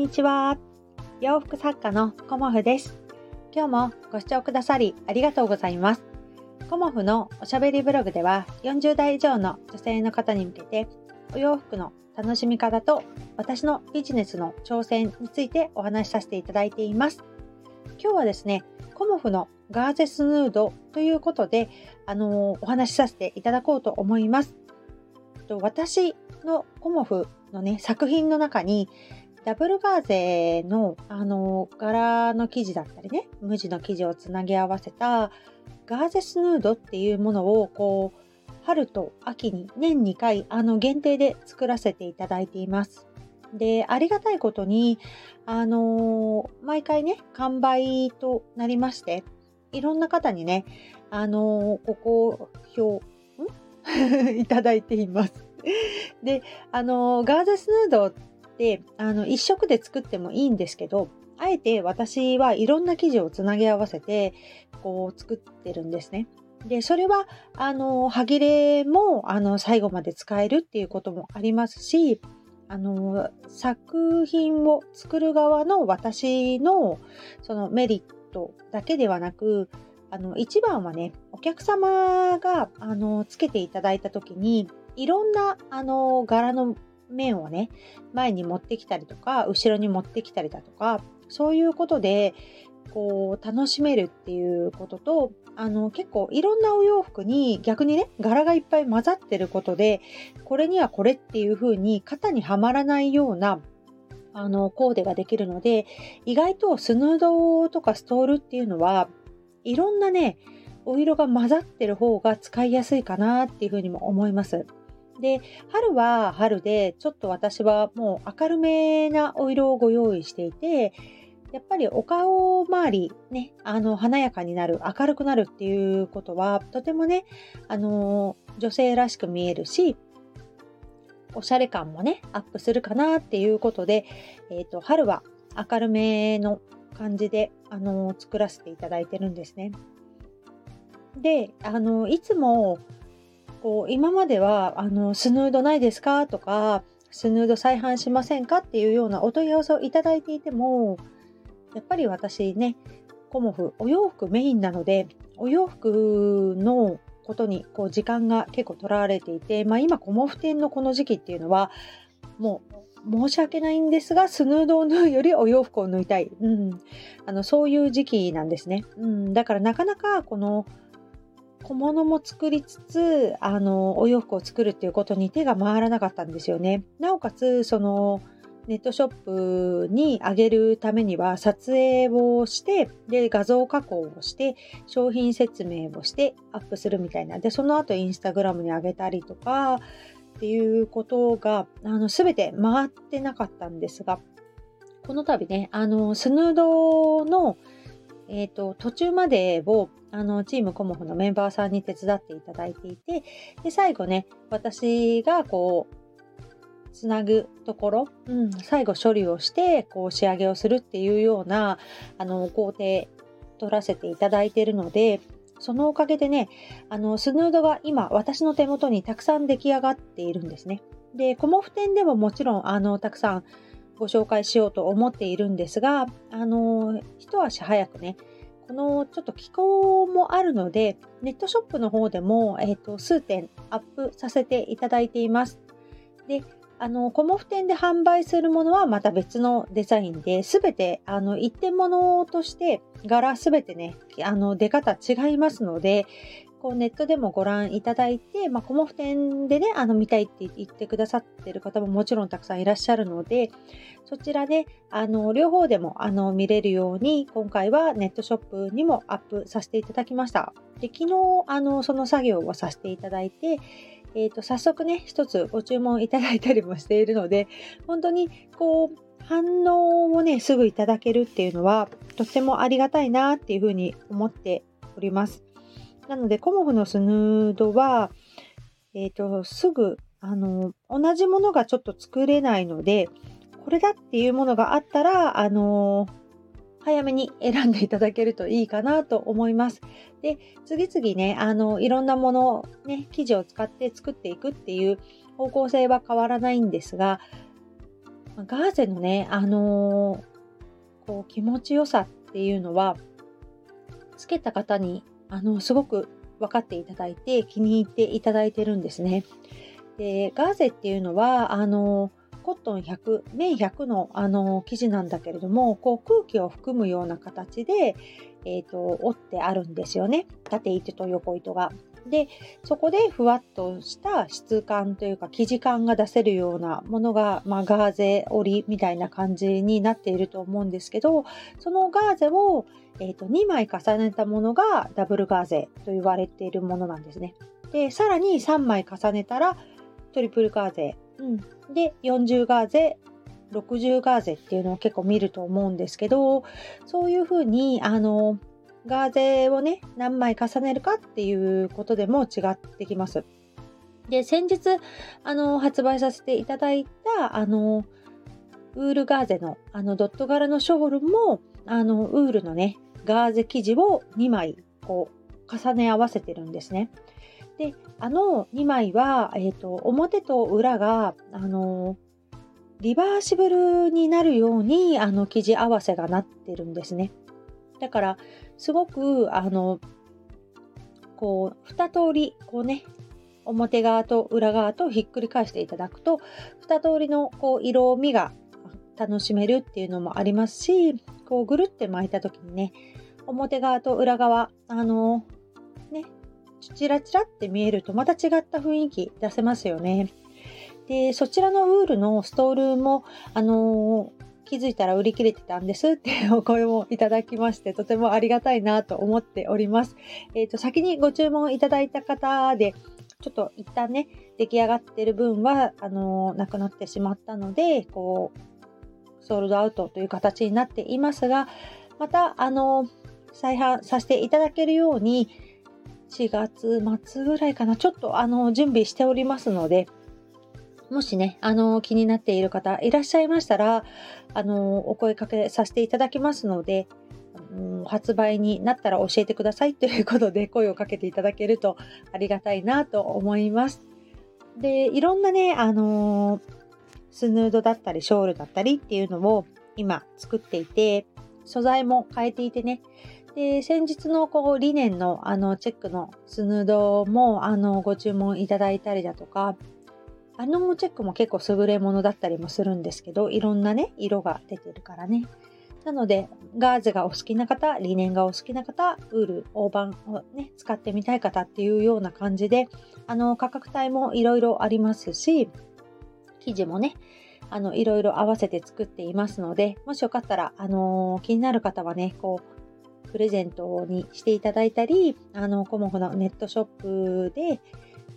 にちは。洋服作家のコモフです。今日もご視聴くださりありがとうございます。コモフのおしゃべりブログでは40代以上の女性の方に向けてお洋服の楽しみ方と私のビジネスの挑戦についてお話しさせていただいています。今日はですね、コモフのガーゼスヌードということで、あのー、お話しさせていただこうと思います。私のコモフのね、作品の中に、ダブルガーゼの、あの、柄の生地だったりね、無地の生地をつなぎ合わせた、ガーゼスヌードっていうものを、こう、春と秋に年2回、あの、限定で作らせていただいています。で、ありがたいことに、あの毎回ね、完売となりまして、いろんな方にね、あのご好評、ん？いただいています。で、あの、ガーゼスヌードって、あの、一色で作ってもいいんですけど、あえて私はいろんな生地をつなぎ合わせて、こう作ってるんですね。で、それは、あの、歯切れも、あの、最後まで使えるっていうこともありますし、あの、作品を作る側の私の、そのメリットだけではなく、あの、一番はね、お客様が、あの、つけていただいたときに、いろんなあの柄の面をね前に持ってきたりとか後ろに持ってきたりだとかそういうことでこう楽しめるっていうこととあの結構いろんなお洋服に逆にね柄がいっぱい混ざってることでこれにはこれっていう風に型にはまらないようなあのコーデができるので意外とスヌードとかストールっていうのはいろんなねお色が混ざってる方が使いやすいかなっていうふうにも思います。で、春は春で、ちょっと私はもう明るめなお色をご用意していて、やっぱりお顔周りね、あの、華やかになる、明るくなるっていうことは、とてもね、あの、女性らしく見えるし、おしゃれ感もね、アップするかなっていうことで、えっ、ー、と、春は明るめの感じで、あの、作らせていただいてるんですね。で、あの、いつも、こう今まではあのスヌードないですか？とかスヌード再販しませんか？っていうようなお問い合わせをいただいていてもやっぱり私ねコモフお洋服メインなのでお洋服のことにこう時間が結構取られていて、まあ、今コモフ店のこの時期っていうのはもう申し訳ないんですがスヌードを縫うよりお洋服を縫いたい、うん、あのそういう時期なんですね、うん、だからなかなかこの小物も作りつつ、あの、お洋服を作るっていうことに手が回らなかったんですよね。なおかつ、その、ネットショップに上げるためには撮影をして、で、画像加工をして、商品説明をしてアップするみたいな。で、その後インスタグラムに上げたりとか、っていうことが、あの、すべて回ってなかったんですが、この度ね、あの、スヌードの、えっ、ー、と、途中までをあの、チームコモフのメンバーさんに手伝っていただいていて、で、最後ね、私がこう、つなぐところ、うん、最後処理をして、こう仕上げをするっていうような、あの、工程取らせていただいているので、そのおかげでね、あの、スヌードが今、私の手元にたくさん出来上がっているんですね。で、コモフ店でももちろん、あの、たくさんご紹介しようと思っているんですが、あの、一足早くね、このちょっと気候もあるので、ネットショップの方でも、えーと、数点アップさせていただいています。で、あの、コモフ店で販売するものはまた別のデザインで、すべて、あの、一点物として柄すべてね、あの、出方違いますので、こうネットでもご覧いただいて、まあ、コモフ店でね、あの見たいって言ってくださってる方ももちろんたくさんいらっしゃるので、そちらで、あの、両方でもあの見れるように、今回はネットショップにもアップさせていただきました。で、昨日、あの、その作業をさせていただいて、えっ、ー、と、早速ね、一つご注文いただいたりもしているので、本当に、こう、反応をね、すぐいただけるっていうのは、とってもありがたいなっていうふうに思っております。なので、コモフのスヌードは、えっ、ー、と、すぐ、あの、同じものがちょっと作れないので、これだっていうものがあったら、あの早めに選んでいただけるといいかなと思います。で、次々ね、あの、いろんなもの、ね、生地を使って作っていくっていう方向性は変わらないんですが、ガーゼのね、あの、こう気持ちよさっていうのは、つけた方に、あの、すごく分かっていただいて、気に入っていただいてるんですね。で、ガーゼっていうのは、あの、コットン100、綿100のあの生地なんだけれども、こう空気を含むような形で、えっ、ー、と、折ってあるんですよね。縦糸と横糸が。で、そこでふわっとした質感というか生地感が出せるようなものが、まあ、ガーゼ織りみたいな感じになっていると思うんですけど、そのガーゼを、えーと、2枚重ねたものがダブルガーゼと言われているものなんですね。で、さらに3枚重ねたらトリプルガーゼ。うん、で、40ガーゼ、60ガーゼっていうのを結構見ると思うんですけど、そういうふうに、あの、ガーゼをね、何枚重ねるかっていうことでも違ってきます。で、先日、あの、発売させていただいた、あの、ウールガーゼの、あの、ドット柄のショールも、あの、ウールのね、ガーゼ生地を2枚、こう、重ね合わせてるんですね。で、あの2枚は、えっ、ー、と、表と裏が、あの、リバーシブルになるように、あの、生地合わせがなってるんですね。だから、すごく、あの、こう、二通り、こうね、表側と裏側とひっくり返していただくと、二通りのこう色味が楽しめるっていうのもありますし、こうぐるって巻いた時にね、表側と裏側、あのね、チラチラって見えるとまた違った雰囲気出せますよね。で、そちらのウールのストールも、あの気づいたら売り切れてたんですっていうお声もいただきまして、とてもありがたいなと思っております。えっ、ー、と、先にご注文いただいた方で、ちょっと一旦ね、出来上がってる分は、あのー、なくなってしまったので、こう、ソールドアウトという形になっていますが、また、あのー、再販させていただけるように、4月末ぐらいかな、ちょっとあの、準備しておりますので、もしね、あの、気になっている方いらっしゃいましたら、あの、お声かけさせていただきますので、うん、発売になったら教えてくださいということで声をかけていただけるとありがたいなと思います。で、いろんなね、あのスヌードだったりショールだったりっていうのを今作っていて、素材も変えていてね、で、先日のこう理念のあのチェックのスヌードもあのご注文いただいたりだとか、あのチェックも結構優れものだったりもするんですけど、いろんなね、色が出てるからね。なので、ガーゼがお好きな方、リネンがお好きな方、ウール、大判をね、使ってみたい方っていうような感じで、あの、価格帯もいろいろありますし、生地もね、あの、いろいろ合わせて作っていますので、もしよかったら、あの、気になる方はね、こう、プレゼントにしていただいたり、あの、コモフのネットショップで、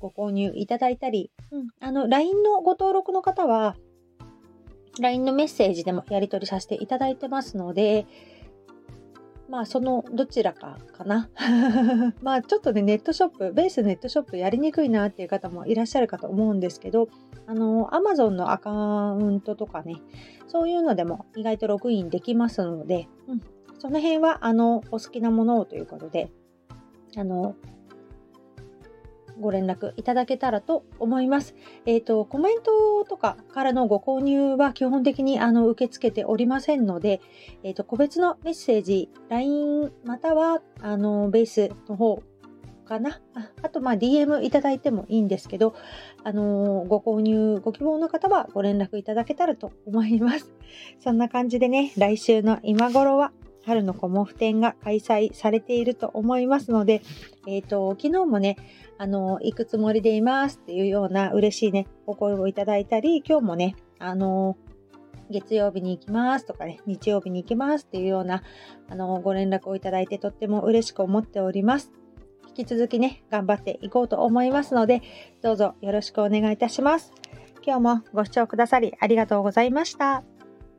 ご購入いただいたり、うん、あの、LINE のご登録の方は、LINE のメッセージでもやり取りさせていただいてますので、まあ、そのどちらかかな。まあ、ちょっとね、ネットショップ、ベースネットショップやりにくいなっていう方もいらっしゃるかと思うんですけど、あの、Amazon のアカウントとかね、そういうのでも意外とログインできますので、うん、その辺は、あの、お好きなものをということで、あの、ご連絡いただけたらと思います。えっ、ー、と、コメントとかからのご購入は基本的にあの受け付けておりませんので、えっ、ー、と、個別のメッセージ、LINE またはあのベースの方かな？ああと、まあ、DM いただいてもいいんですけど、あのー、ご購入ご希望の方はご連絡いただけたらと思います。そんな感じでね、来週の今頃は春のコモフ展が開催されていると思いますので、えっ、ー、と、昨日もね、あの、行くつもりでいますっていうような嬉しいね、お声をいただいたり、今日もね、あの、月曜日に行きますとかね、日曜日に行きますっていうような、あの、ご連絡をいただいてとっても嬉しく思っております。引き続きね、頑張っていこうと思いますので、どうぞよろしくお願いいたします。今日もご視聴くださりありがとうございました。